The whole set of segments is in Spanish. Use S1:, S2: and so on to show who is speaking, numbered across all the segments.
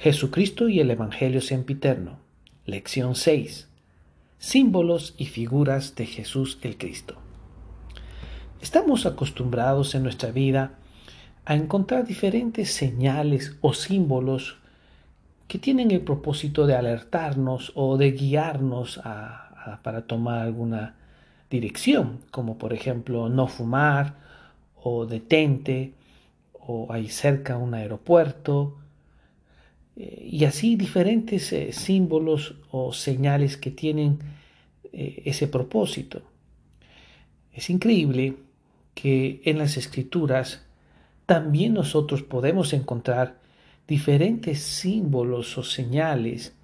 S1: Jesucristo y el Evangelio sempiterno. Lección 6. Símbolos y figuras de Jesús el Cristo. Estamos acostumbrados en nuestra vida a encontrar diferentes señales o símbolos que tienen el propósito de alertarnos o de guiarnos para tomar alguna dirección, como por ejemplo no fumar o detente o hay cerca un aeropuerto eh, y así diferentes eh, símbolos o señales que tienen eh, ese propósito. Es increíble que en las escrituras también nosotros podemos encontrar diferentes símbolos o señales,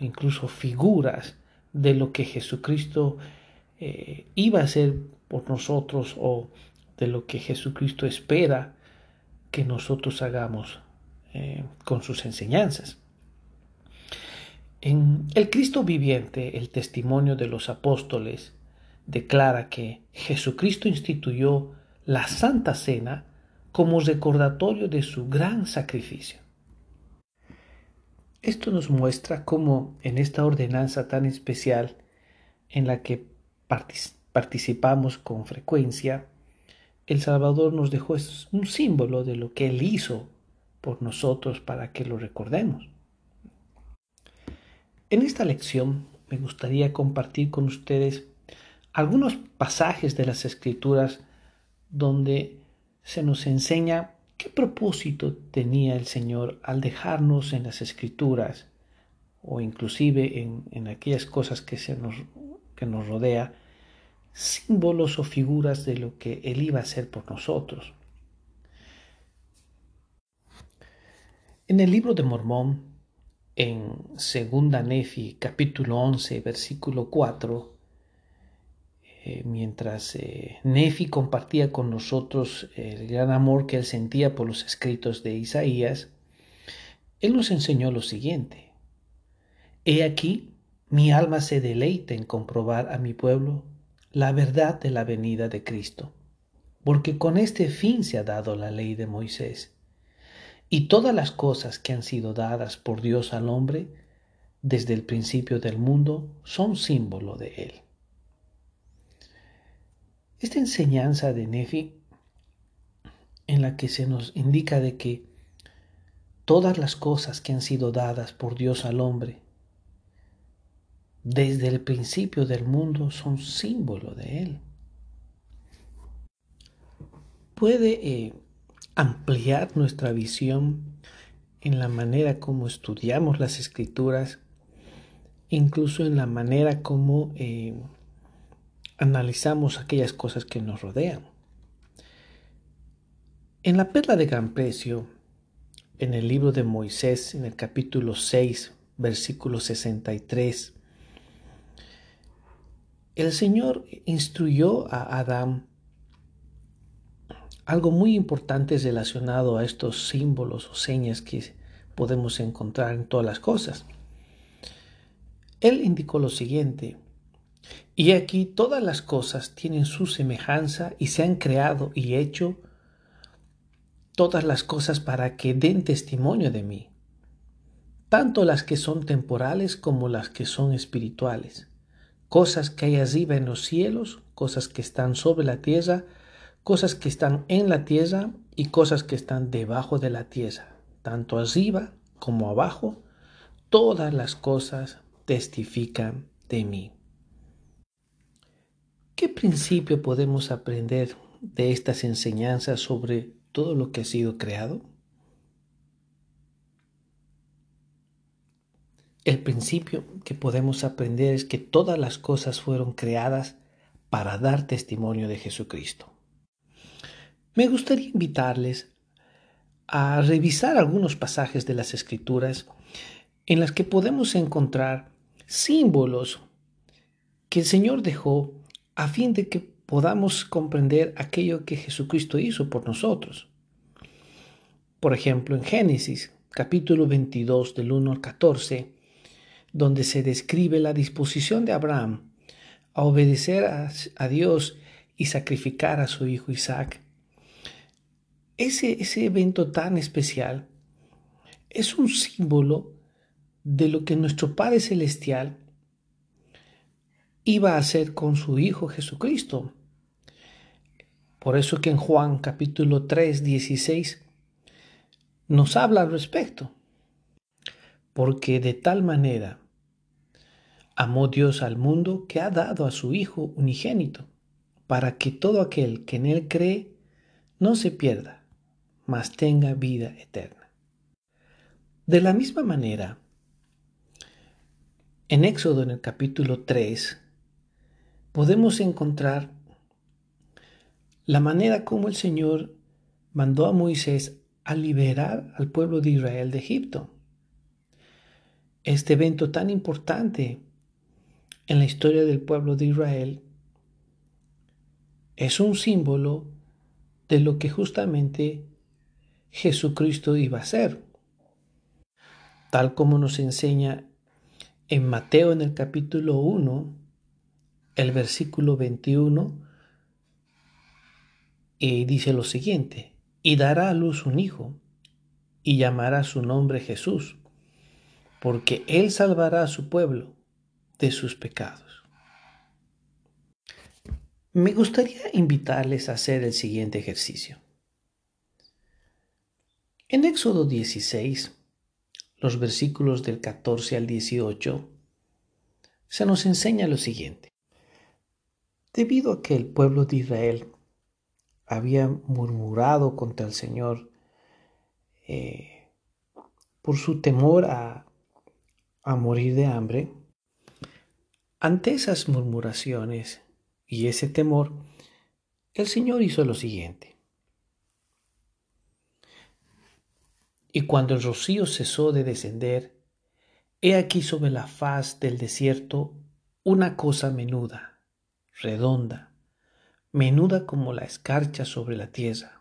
S1: incluso figuras de lo que Jesucristo iba a hacer por nosotros o de lo que Jesucristo espera que nosotros hagamos eh, con sus enseñanzas. En el Cristo viviente, el testimonio de los apóstoles declara que Jesucristo instituyó la Santa Cena como recordatorio de su gran sacrificio. Esto nos muestra cómo en esta ordenanza tan especial en la que participamos con frecuencia, el Salvador nos dejó un símbolo de lo que Él hizo por nosotros para que lo recordemos. En esta lección me gustaría compartir con ustedes algunos pasajes de las Escrituras donde se nos enseña qué propósito tenía el Señor al dejarnos en las Escrituras o inclusive en, aquellas cosas que, se nos, que nos rodea símbolos o figuras de lo que Él iba a hacer por nosotros. En el libro de Mormón, en Segunda Nefi, capítulo 11, versículo 4, eh, mientras eh, Nefi compartía con nosotros el gran amor que él sentía por los escritos de Isaías, él nos enseñó lo siguiente. He aquí, mi alma se deleita en comprobar a mi pueblo la verdad de la venida de Cristo, porque con este fin se ha dado la ley de Moisés. Y todas las cosas que han sido dadas por Dios al hombre desde el principio del mundo son símbolo de Él. Esta enseñanza de Nefi, en la que se nos indica de que todas las cosas que han sido dadas por Dios al hombre desde el principio del mundo son símbolo de Él. Puede eh, ampliar nuestra visión en la manera como estudiamos las escrituras, incluso en la manera como eh, analizamos aquellas cosas que nos rodean. En la perla de gran precio, en el libro de Moisés, en el capítulo 6, versículo 63, el Señor instruyó a Adán algo muy importante relacionado a estos símbolos o señas que podemos encontrar en todas las cosas. Él indicó lo siguiente, y aquí todas las cosas tienen su semejanza y se han creado y hecho todas las cosas para que den testimonio de mí, tanto las que son temporales como las que son espirituales cosas que hay arriba en los cielos, cosas que están sobre la tierra, cosas que están en la tierra y cosas que están debajo de la tierra, tanto arriba como abajo, todas las cosas testifican de mí. ¿Qué principio podemos aprender de estas enseñanzas sobre todo lo que ha sido creado? El principio que podemos aprender es que todas las cosas fueron creadas para dar testimonio de Jesucristo. Me gustaría invitarles a revisar algunos pasajes de las Escrituras en las que podemos encontrar símbolos que el Señor dejó a fin de que podamos comprender aquello que Jesucristo hizo por nosotros. Por ejemplo, en Génesis capítulo 22 del 1 al 14, donde se describe la disposición de Abraham a obedecer a, Dios y sacrificar a su hijo Isaac. Ese, ese evento tan especial es un símbolo de lo que nuestro Padre Celestial iba a hacer con su Hijo Jesucristo. Por eso que en Juan capítulo 3, 16 nos habla al respecto. Porque de tal manera amó Dios al mundo que ha dado a su Hijo unigénito, para que todo aquel que en Él cree no se pierda, mas tenga vida eterna. De la misma manera, en Éxodo en el capítulo 3, podemos encontrar la manera como el Señor mandó a Moisés a liberar al pueblo de Israel de Egipto. Este evento tan importante en la historia del pueblo de Israel es un símbolo de lo que justamente Jesucristo iba a hacer. Tal como nos enseña en Mateo en el capítulo 1, el versículo 21, y dice lo siguiente, y dará a luz un hijo, y llamará su nombre Jesús, porque él salvará a su pueblo de sus pecados. Me gustaría invitarles a hacer el siguiente ejercicio. En Éxodo 16, los versículos del 14 al 18, se nos enseña lo siguiente. Debido a que el pueblo de Israel había murmurado contra el Señor eh, por su temor a, a morir de hambre, ante esas murmuraciones y ese temor, el Señor hizo lo siguiente. Y cuando el rocío cesó de descender, he aquí sobre la faz del desierto una cosa menuda, redonda, menuda como la escarcha sobre la tierra.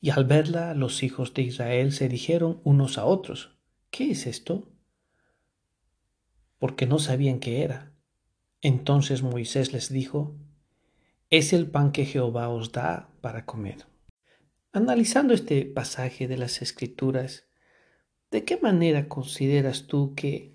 S1: Y al verla los hijos de Israel se dijeron unos a otros, ¿qué es esto? Porque no sabían qué era. Entonces Moisés les dijo, es el pan que Jehová os da para comer. Analizando este pasaje de las Escrituras, ¿de qué manera consideras tú que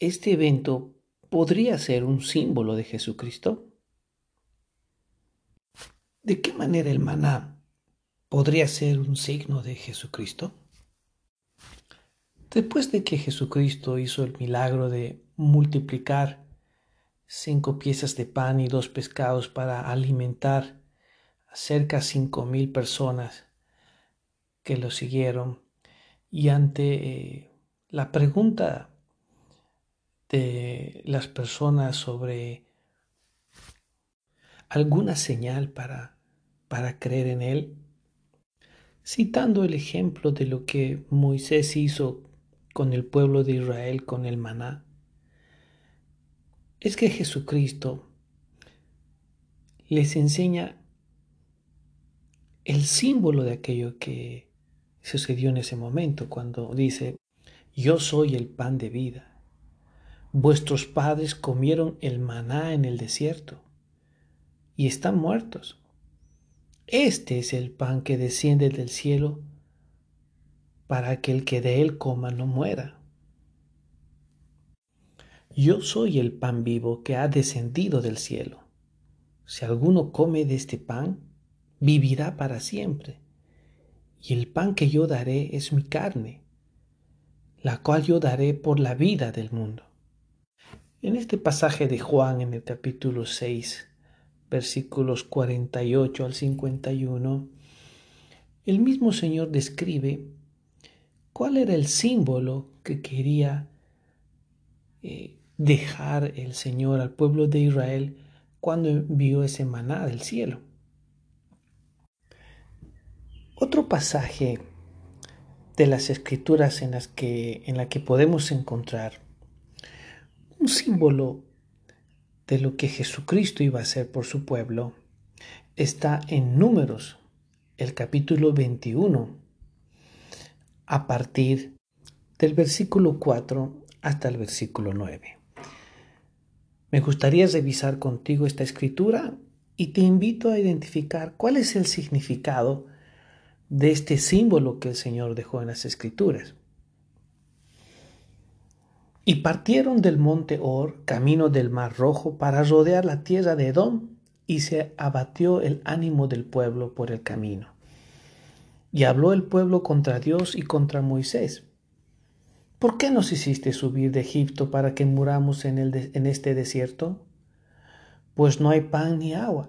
S1: este evento podría ser un símbolo de Jesucristo? ¿De qué manera el maná podría ser un signo de Jesucristo? Después de que Jesucristo hizo el milagro de multiplicar cinco piezas de pan y dos pescados para alimentar cerca de cinco mil personas que lo siguieron, y ante eh, la pregunta de las personas sobre alguna señal para para creer en Él, citando el ejemplo de lo que Moisés hizo con el pueblo de Israel con el maná, es que Jesucristo les enseña el símbolo de aquello que sucedió en ese momento, cuando dice, yo soy el pan de vida. Vuestros padres comieron el maná en el desierto y están muertos. Este es el pan que desciende del cielo para que el que de él coma no muera. Yo soy el pan vivo que ha descendido del cielo. Si alguno come de este pan, vivirá para siempre. Y el pan que yo daré es mi carne, la cual yo daré por la vida del mundo. En este pasaje de Juan en el capítulo 6, versículos 48 al 51, el mismo Señor describe cuál era el símbolo que quería eh, dejar el Señor al pueblo de Israel cuando envió ese maná del cielo. Otro pasaje de las escrituras en las que en la que podemos encontrar un símbolo de lo que Jesucristo iba a hacer por su pueblo está en Números, el capítulo 21, a partir del versículo 4 hasta el versículo 9. Me gustaría revisar contigo esta escritura y te invito a identificar cuál es el significado de este símbolo que el Señor dejó en las Escrituras. Y partieron del monte Or, camino del mar rojo, para rodear la tierra de Edom, y se abatió el ánimo del pueblo por el camino. Y habló el pueblo contra Dios y contra Moisés. ¿Por qué nos hiciste subir de Egipto para que muramos en, el en este desierto? Pues no hay pan ni agua,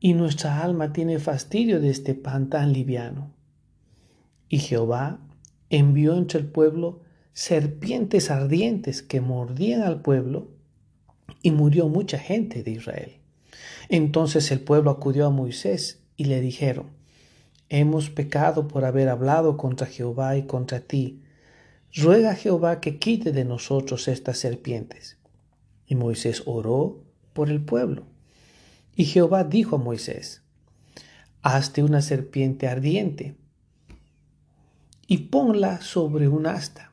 S1: y nuestra alma tiene fastidio de este pan tan liviano. Y Jehová envió entre el pueblo serpientes ardientes que mordían al pueblo, y murió mucha gente de Israel. Entonces el pueblo acudió a Moisés y le dijeron, Hemos pecado por haber hablado contra Jehová y contra ti. Ruega a Jehová que quite de nosotros estas serpientes. Y Moisés oró por el pueblo. Y Jehová dijo a Moisés, Hazte una serpiente ardiente y ponla sobre un asta.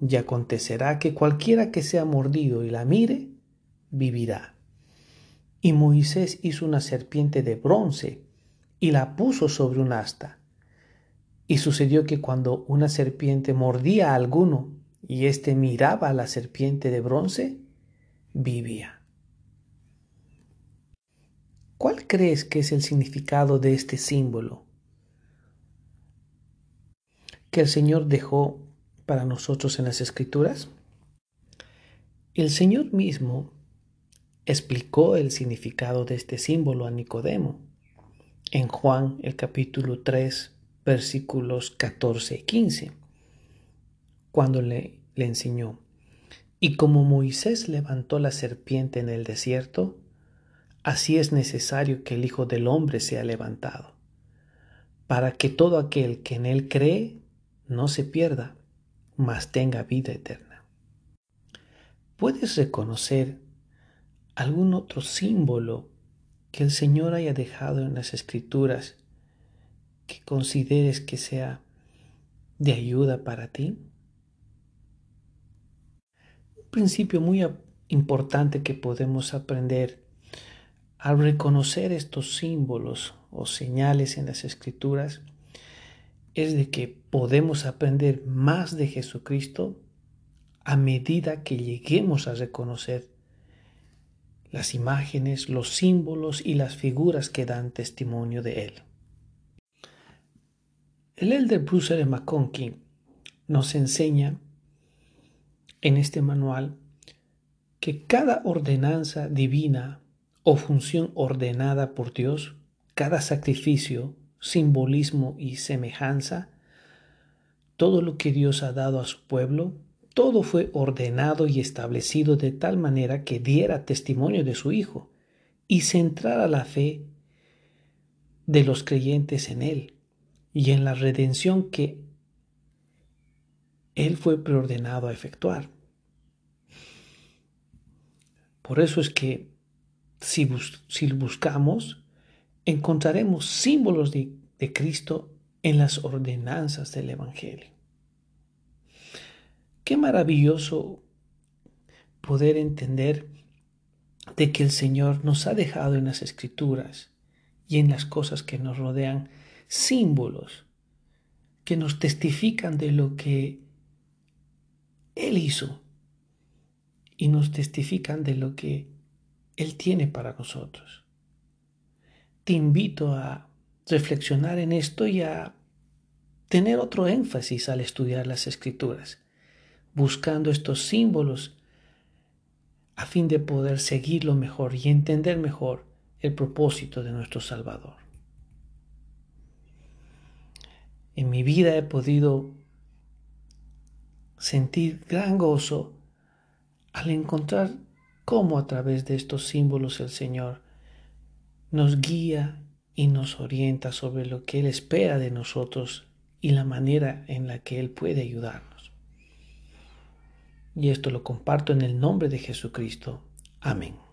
S1: Y acontecerá que cualquiera que sea mordido y la mire, vivirá. Y Moisés hizo una serpiente de bronce y la puso sobre un asta. Y sucedió que cuando una serpiente mordía a alguno y éste miraba a la serpiente de bronce, vivía. ¿Cuál crees que es el significado de este símbolo que el Señor dejó para nosotros en las Escrituras? El Señor mismo explicó el significado de este símbolo a Nicodemo en Juan el capítulo 3 versículos 14 y 15, cuando le, le enseñó, y como Moisés levantó la serpiente en el desierto, así es necesario que el Hijo del Hombre sea levantado, para que todo aquel que en él cree no se pierda, mas tenga vida eterna. ¿Puedes reconocer algún otro símbolo que el Señor haya dejado en las escrituras que consideres que sea de ayuda para ti? Un principio muy importante que podemos aprender al reconocer estos símbolos o señales en las escrituras es de que podemos aprender más de Jesucristo a medida que lleguemos a reconocer las imágenes, los símbolos y las figuras que dan testimonio de él. El elder Bruce R. McConkie nos enseña en este manual que cada ordenanza divina o función ordenada por Dios, cada sacrificio, simbolismo y semejanza, todo lo que Dios ha dado a su pueblo, todo fue ordenado y establecido de tal manera que diera testimonio de su Hijo y centrara la fe de los creyentes en Él y en la redención que Él fue preordenado a efectuar. Por eso es que si, buscamos, encontraremos símbolos de Cristo en las ordenanzas del Evangelio. Qué maravilloso poder entender de que el Señor nos ha dejado en las escrituras y en las cosas que nos rodean símbolos que nos testifican de lo que Él hizo y nos testifican de lo que Él tiene para nosotros. Te invito a reflexionar en esto y a tener otro énfasis al estudiar las escrituras buscando estos símbolos a fin de poder seguirlo mejor y entender mejor el propósito de nuestro Salvador. En mi vida he podido sentir gran gozo al encontrar cómo a través de estos símbolos el Señor nos guía y nos orienta sobre lo que Él espera de nosotros y la manera en la que Él puede ayudarnos. Y esto lo comparto en el nombre de Jesucristo. Amén.